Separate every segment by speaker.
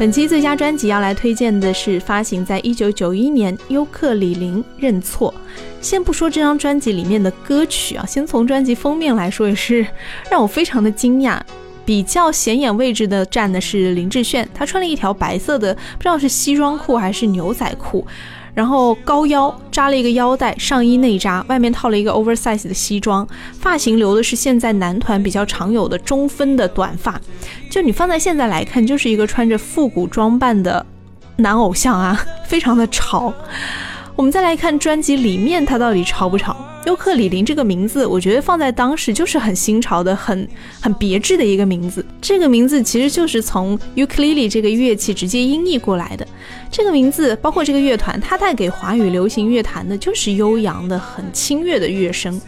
Speaker 1: 本期最佳专辑要来推荐的是发行在一九九一年尤克里林认错。先不说这张专辑里面的歌曲啊，先从专辑封面来说，也是让我非常的惊讶。比较显眼位置的站的是林志炫，他穿了一条白色的，不知道是西装裤还是牛仔裤，然后高腰扎了一个腰带，上衣内扎，外面套了一个 oversize 的西装，发型留的是现在男团比较常有的中分的短发，就你放在现在来看，就是一个穿着复古装扮的男偶像啊，非常的潮。我们再来看专辑里面，它到底潮不潮？尤克里林这个名字，我觉得放在当时就是很新潮的、很很别致的一个名字。这个名字其实就是从尤克里里这个乐器直接音译过来的。这个名字包括这个乐团，它带给华语流行乐坛的就是悠扬的、很清越的乐声。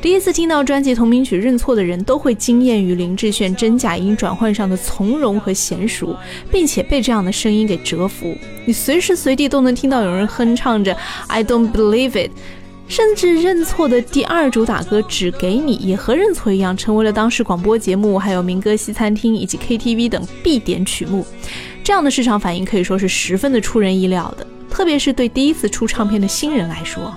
Speaker 1: 第一次听到专辑同名曲《认错》的人都会惊艳于林志炫真假音转换上的从容和娴熟，并且被这样的声音给折服。你随时随地都能听到有人哼唱着 "I don't believe it"，甚至《认错》的第二主打歌《只给你》也和《认错》一样，成为了当时广播节目、还有民歌西餐厅以及 KTV 等必点曲目。这样的市场反应可以说是十分的出人意料的，特别是对第一次出唱片的新人来说，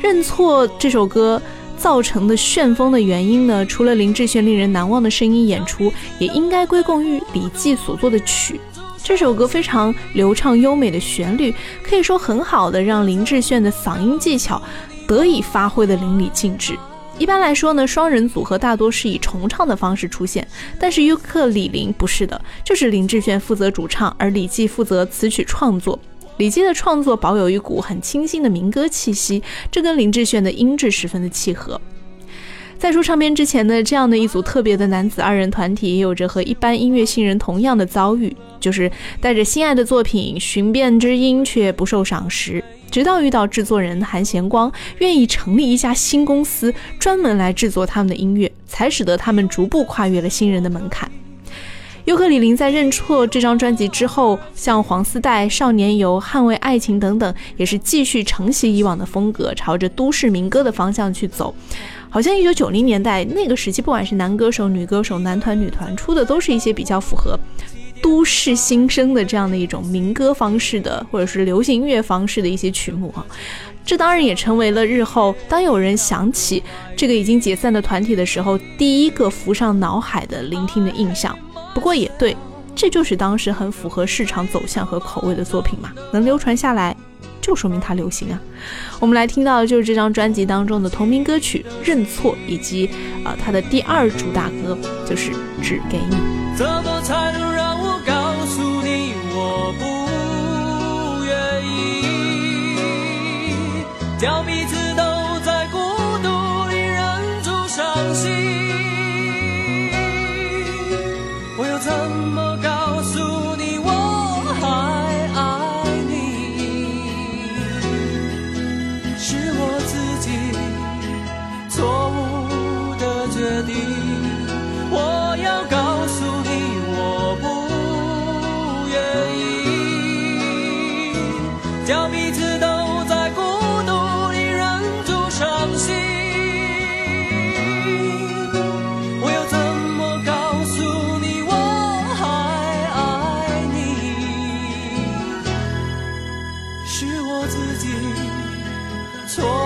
Speaker 1: 《认错》这首歌。造成的旋风的原因呢？除了林志炫令人难忘的声音演出，也应该归功于李记所做的曲。这首歌非常流畅优美的旋律，可以说很好的让林志炫的嗓音技巧得以发挥的淋漓尽致。一般来说呢，双人组合大多是以重唱的方式出现，但是尤克里林不是的，就是林志炫负责主唱，而李记负责词曲创作。李基的创作保有一股很清新的民歌气息，这跟林志炫的音质十分的契合。在出唱片之前呢，这样的一组特别的男子二人团体，也有着和一般音乐新人同样的遭遇，就是带着心爱的作品寻遍知音却不受赏识，直到遇到制作人韩贤光，愿意成立一家新公司，专门来制作他们的音乐，才使得他们逐步跨越了新人的门槛。尤克里林在认错这张专辑之后，像黄丝带、少年游、捍卫爱情等等，也是继续承袭以往的风格，朝着都市民歌的方向去走。好像一九九零年代那个时期，不管是男歌手、女歌手、男团、女团出的，都是一些比较符合都市新生的这样的一种民歌方式的，或者是流行音乐方式的一些曲目啊。这当然也成为了日后当有人想起这个已经解散的团体的时候，第一个浮上脑海的聆听的印象。不过也对，这就是当时很符合市场走向和口味的作品嘛，能流传下来，就说明它流行啊。我们来听到的就是这张专辑当中的同名歌曲《认错》，以及啊它的第二主打歌就是《只给你》。
Speaker 2: 怎么才能让我告诉你我不愿意？错。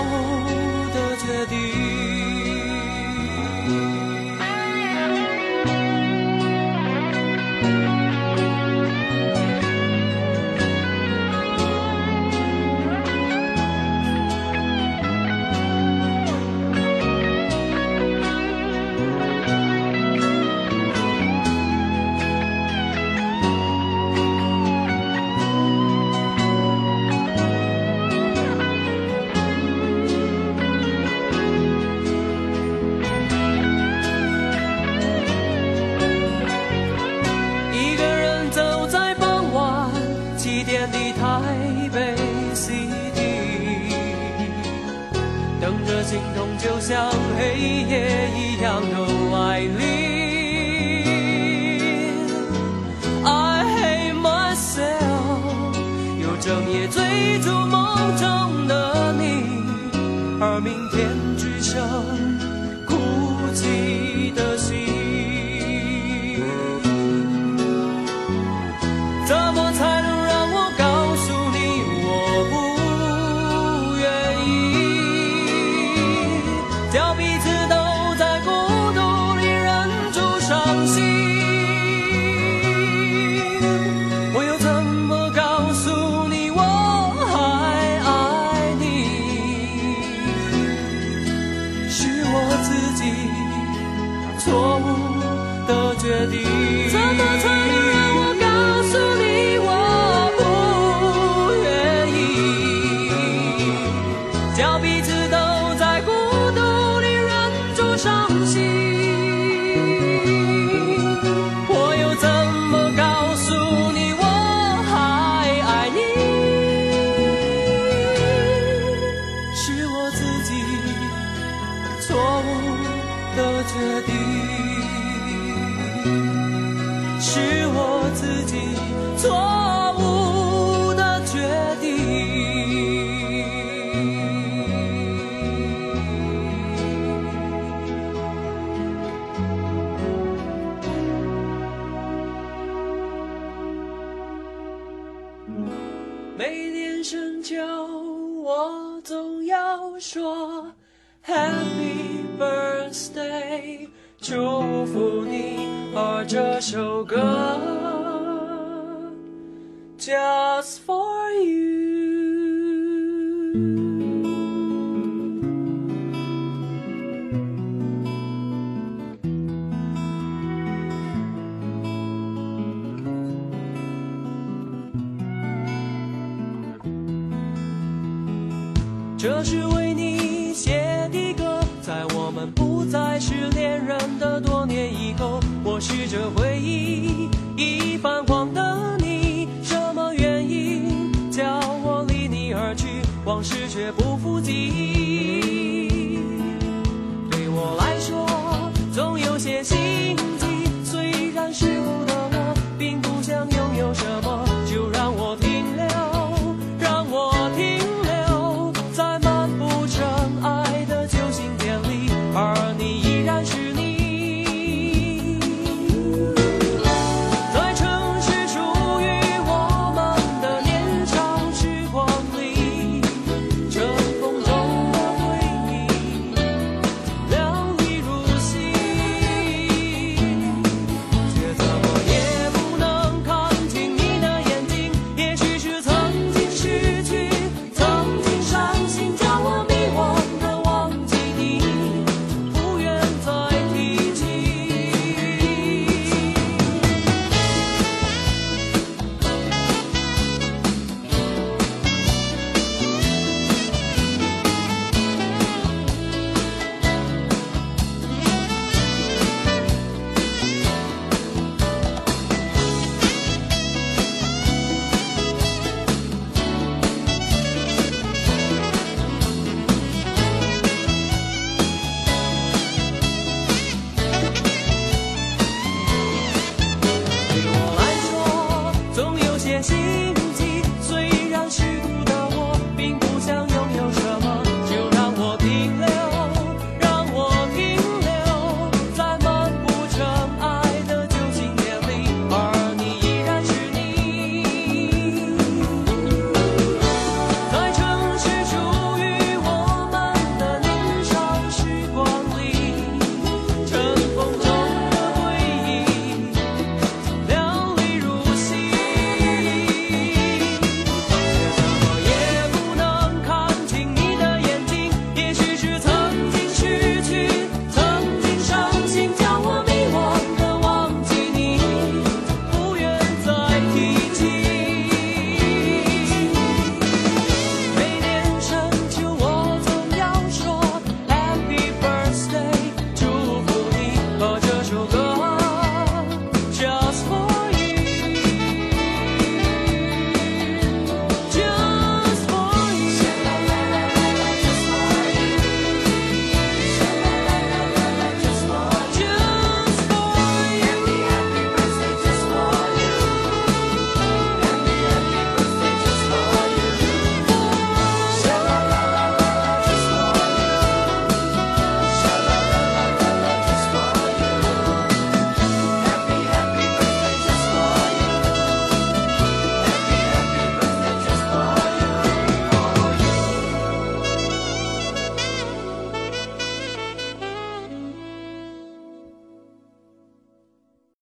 Speaker 2: 心痛就像黑夜一样的外力 i hate myself 又整夜追逐梦中的你而明天只剩错误的决定。这是为你写的歌，在我们不再是恋人的多年以后，我试着回忆已泛黄的你，什么原因叫我离你而去？往事却不复记忆